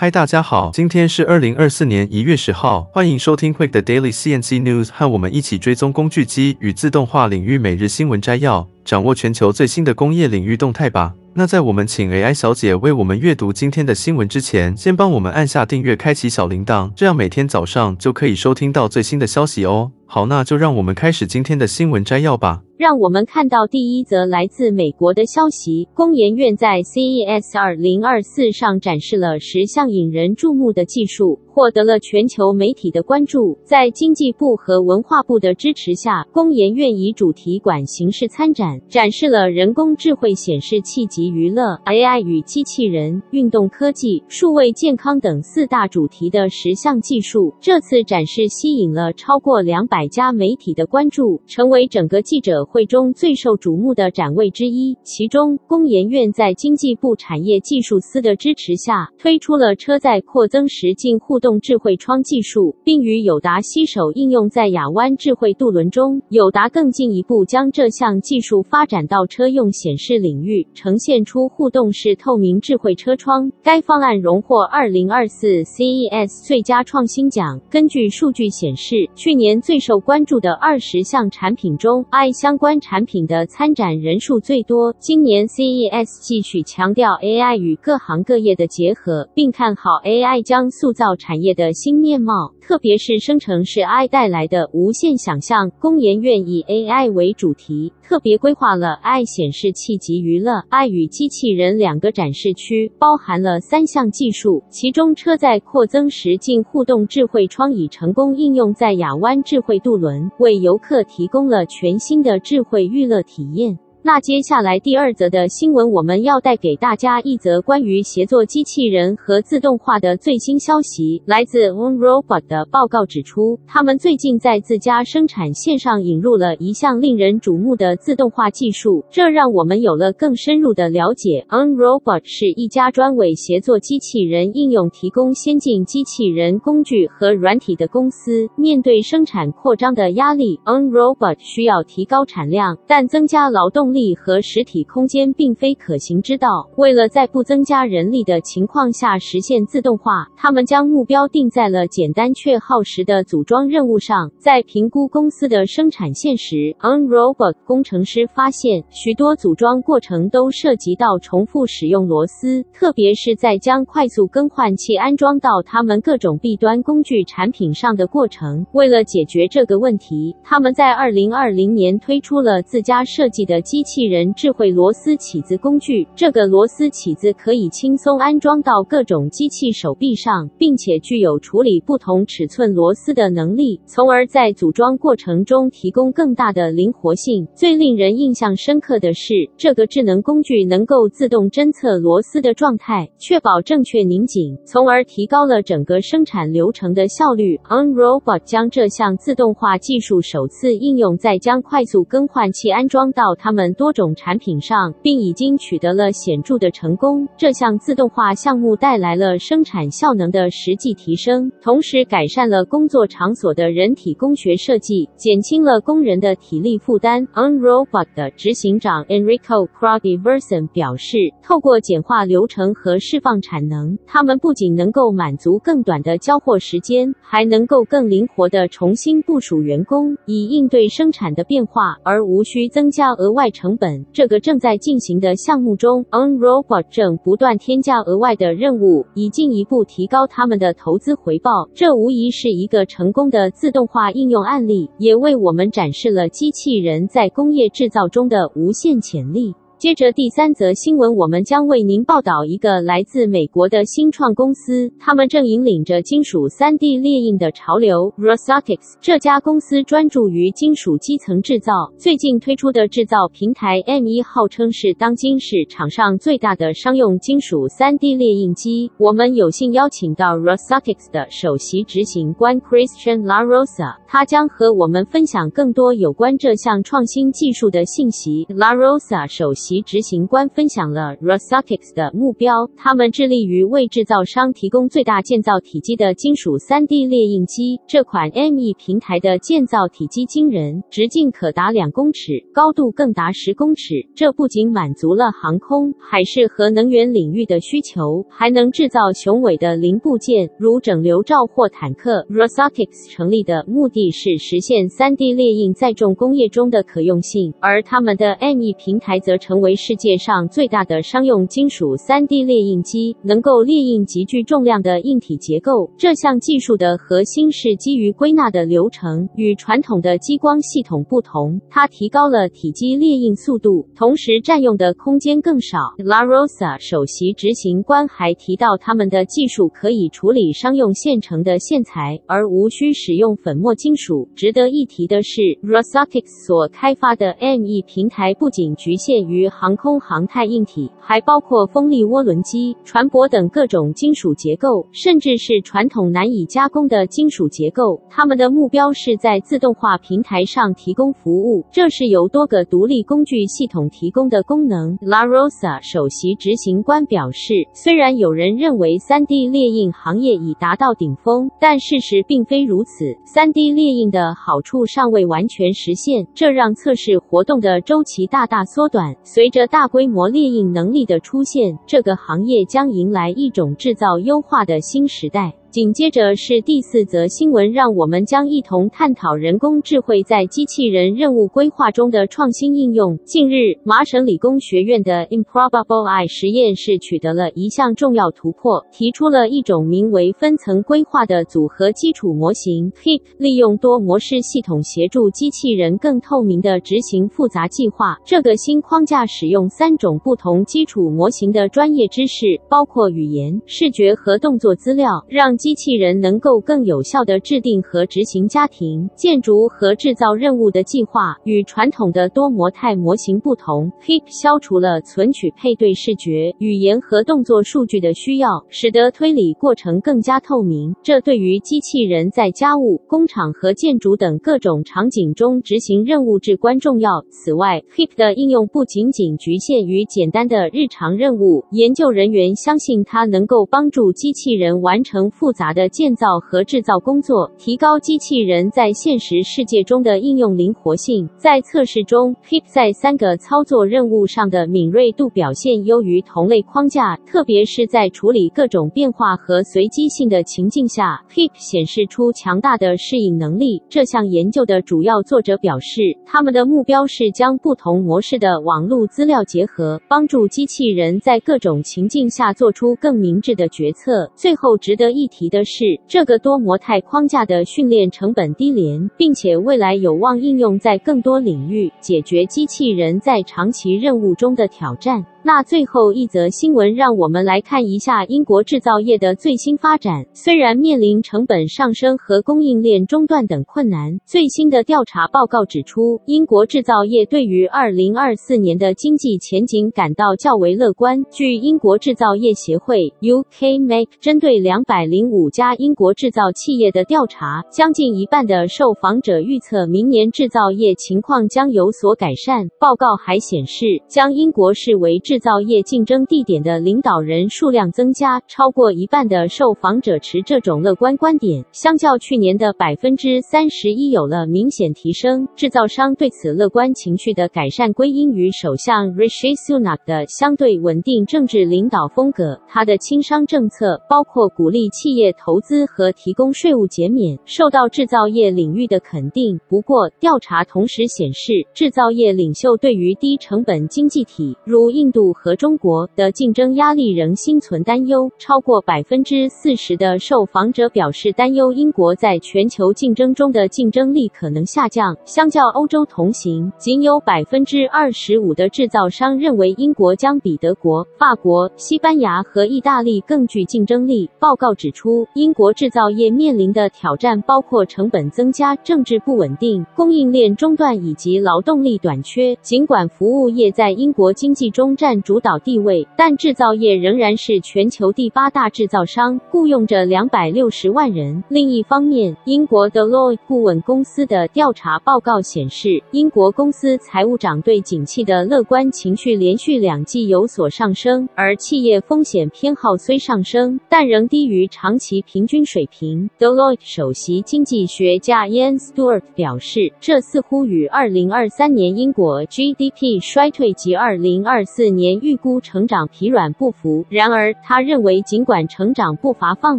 嗨，大家好，今天是二零二四年一月十号，欢迎收听 Quick 的 Daily CNC News，和我们一起追踪工具机与自动化领域每日新闻摘要，掌握全球最新的工业领域动态吧。那在我们请 AI 小姐为我们阅读今天的新闻之前，先帮我们按下订阅，开启小铃铛，这样每天早上就可以收听到最新的消息哦。好，那就让我们开始今天的新闻摘要吧。让我们看到第一则来自美国的消息：工研院在 CES 2024上展示了十项引人注目的技术，获得了全球媒体的关注。在经济部和文化部的支持下，工研院以主题馆形式参展，展示了人工智慧显示器及娱乐、AI 与机器人、运动科技、数位健康等四大主题的十项技术。这次展示吸引了超过两百家媒体的关注，成为整个记者会中最受瞩目的展位之一。其中，工研院在经济部产业技术司的支持下，推出了车载扩增实境互动用智慧窗技术，并与友达携手应用在亚湾智慧渡轮中。友达更进一步将这项技术发展到车用显示领域，呈现出互动式透明智慧车窗。该方案荣获二零二四 CES 最佳创新奖。根据数据显示，去年最受关注的二十项产品中，i 相关产品的参展人数最多。今年 CES 继续强调 AI 与各行各业的结合，并看好 AI 将塑造产业的新面貌，特别是生成式 AI 带来的无限想象。工研院以 AI 为主题，特别规划了 AI 显示器及娱乐、AI 与机器人两个展示区，包含了三项技术，其中车载扩增实境互动智慧窗已成功应用在亚湾智慧渡轮，为游客提供了全新的智慧娱乐体验。那接下来第二则的新闻，我们要带给大家一则关于协作机器人和自动化的最新消息。来自 On Robot 的报告指出，他们最近在自家生产线上引入了一项令人瞩目的自动化技术，这让我们有了更深入的了解。On Robot 是一家专为协作机器人应用提供先进机器人工具和软体的公司。面对生产扩张的压力，On Robot 需要提高产量，但增加劳动力。和实体空间并非可行之道。为了在不增加人力的情况下实现自动化，他们将目标定在了简单却耗时的组装任务上。在评估公司的生产线时，OnRobot 工程师发现，许多组装过程都涉及到重复使用螺丝，特别是在将快速更换器安装到他们各种弊端工具产品上的过程。为了解决这个问题，他们在2020年推出了自家设计的机。机器人智慧螺丝起子工具，这个螺丝起子可以轻松安装到各种机器手臂上，并且具有处理不同尺寸螺丝的能力，从而在组装过程中提供更大的灵活性。最令人印象深刻的是，这个智能工具能够自动侦测螺丝的状态，确保正确拧紧，从而提高了整个生产流程的效率。OnRobot 将这项自动化技术首次应用在将快速更换器安装到他们多种产品上，并已经取得了显著的成功。这项自动化项目带来了生产效能的实际提升，同时改善了工作场所的人体工学设计，减轻了工人的体力负担。OnRobot 的执行长 Enrico Krog-Iversen 表示，透过简化流程和释放产能，他们不仅能够满足更短的交货时间，还能够更灵活地重新部署员工，以应对生产的变化，而无需增加额外成本。这个正在进行的项目中，OnRobot 正不断添加额外的任务，以进一步提高他们的投资回报。这无疑是一个成功的自动化应用案例，也为我们展示了机器人在工业制造中的无限潜力。接着第三则新闻，我们将为您报道一个来自美国的新创公司，他们正引领着金属 3D 列印的潮流。Robotics 这家公司专注于金属基层制造，最近推出的制造平台 M1 号称是当今市场上最大的商用金属 3D 列印机。我们有幸邀请到 Robotics 的首席执行官 Christian LaRosa，他将和我们分享更多有关这项创新技术的信息。LaRosa 首席席执行官分享了 Rosatics 的目标，他们致力于为制造商提供最大建造体积的金属 3D 列印机。这款 ME 平台的建造体积惊人，直径可达两公尺，高度更达十公尺。这不仅满足了航空、海事和能源领域的需求，还能制造雄伟的零部件，如整流罩或坦克。Rosatics 成立的目的是实现 3D 列印在重工业中的可用性，而他们的 ME 平台则成为世界上最大的商用金属 3D 列印机，能够列印极具重量的硬体结构。这项技术的核心是基于归纳的流程，与传统的激光系统不同，它提高了体积列印速度，同时占用的空间更少。La Rosa 首席执行官还提到，他们的技术可以处理商用现成的线材，而无需使用粉末金属。值得一提的是，Rosatic 所开发的 ME 平台不仅局限于航空航太硬体，还包括风力涡轮机、船舶等各种金属结构，甚至是传统难以加工的金属结构。他们的目标是在自动化平台上提供服务，这是由多个独立工具系统提供的功能。La Rosa 首席执行官表示，虽然有人认为 3D 列印行业已达到顶峰，但事实并非如此。3D 列印的好处尚未完全实现，这让测试活动的周期大大缩短。随着大规模猎印能力的出现，这个行业将迎来一种制造优化的新时代。紧接着是第四则新闻，让我们将一同探讨人工智慧在机器人任务规划中的创新应用。近日，麻省理工学院的 Improbable Eye 实验室取得了一项重要突破，提出了一种名为分层规划的组合基础模型 HIP，利用多模式系统协助机器人更透明地执行复杂计划。这个新框架使用三种不同基础模型的专业知识，包括语言、视觉和动作资料，让机器人能够更有效地制定和执行家庭、建筑和制造任务的计划。与传统的多模态模型不同，HIP 消除了存取配对视觉、语言和动作数据的需要，使得推理过程更加透明。这对于机器人在家务、工厂和建筑等各种场景中执行任务至关重要。此外，HIP 的应用不仅仅局限于简单的日常任务，研究人员相信它能够帮助机器人完成复复杂的建造和制造工作，提高机器人在现实世界中的应用灵活性。在测试中，HIP 在三个操作任务上的敏锐度表现优于同类框架，特别是在处理各种变化和随机性的情境下，HIP 显示出强大的适应能力。这项研究的主要作者表示，他们的目标是将不同模式的网络资料结合，帮助机器人在各种情境下做出更明智的决策。最后，值得一提。提的是，这个多模态框架的训练成本低廉，并且未来有望应用在更多领域，解决机器人在长期任务中的挑战。那最后一则新闻，让我们来看一下英国制造业的最新发展。虽然面临成本上升和供应链中断等困难，最新的调查报告指出，英国制造业对于2024年的经济前景感到较为乐观。据英国制造业协会 （UK Make） 针对205家英国制造企业的调查，将近一半的受访者预测明年制造业情况将有所改善。报告还显示，将英国视为制造业竞争地点的领导人数量增加，超过一半的受访者持这种乐观观点，相较去年的百分之三十一有了明显提升。制造商对此乐观情绪的改善归因于首相 Rishi Sunak 的相对稳定政治领导风格，他的轻商政策包括鼓励企业投资和提供税务减免，受到制造业领域的肯定。不过，调查同时显示，制造业领袖对于低成本经济体如印度。度和中国的竞争压力仍心存担忧，超过百分之四十的受访者表示担忧英国在全球竞争中的竞争力可能下降。相较欧洲同行，仅有百分之二十五的制造商认为英国将比德国、法国、西班牙和意大利更具竞争力。报告指，出，英国制造业面临的挑战包括成本增加、政治不稳定、供应链中断以及劳动力短缺。尽管服务业在英国经济中占占主导地位，但制造业仍然是全球第八大制造商，雇佣着两百六十万人。另一方面，英国 Deloitte 顾问公司的调查报告显示，英国公司财务长对景气的乐观情绪连续两季有所上升，而企业风险偏好虽上升，但仍低于长期平均水平。Deloitte 首席经济学家 Ian Stewart 表示，这似乎与二零二三年英国 GDP 衰退及二零二四年预估成长疲软不符。然而，他认为，尽管成长步伐放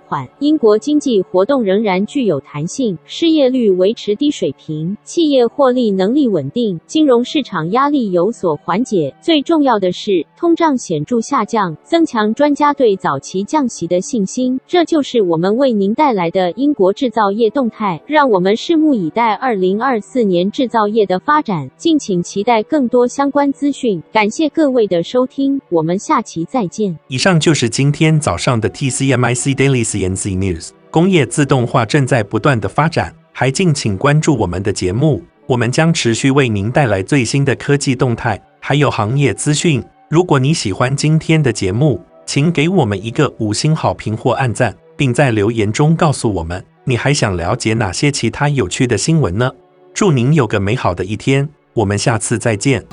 缓，英国经济活动仍然具有弹性，失业率维持低水平，企业获利能力稳定，金融市场压力有所缓解。最重要的是，通胀显著下降，增强专家对早期降息的信心。这就是我们为您带来的英国制造业动态。让我们拭目以待二零二四年制造业的发展，敬请期待更多相关资讯。感谢各位的收听，我们下期再见。以上就是今天早上的 TCMIC Daily CNC News。工业自动化正在不断的发展，还敬请关注我们的节目，我们将持续为您带来最新的科技动态，还有行业资讯。如果你喜欢今天的节目，请给我们一个五星好评或按赞，并在留言中告诉我们你还想了解哪些其他有趣的新闻呢？祝您有个美好的一天，我们下次再见。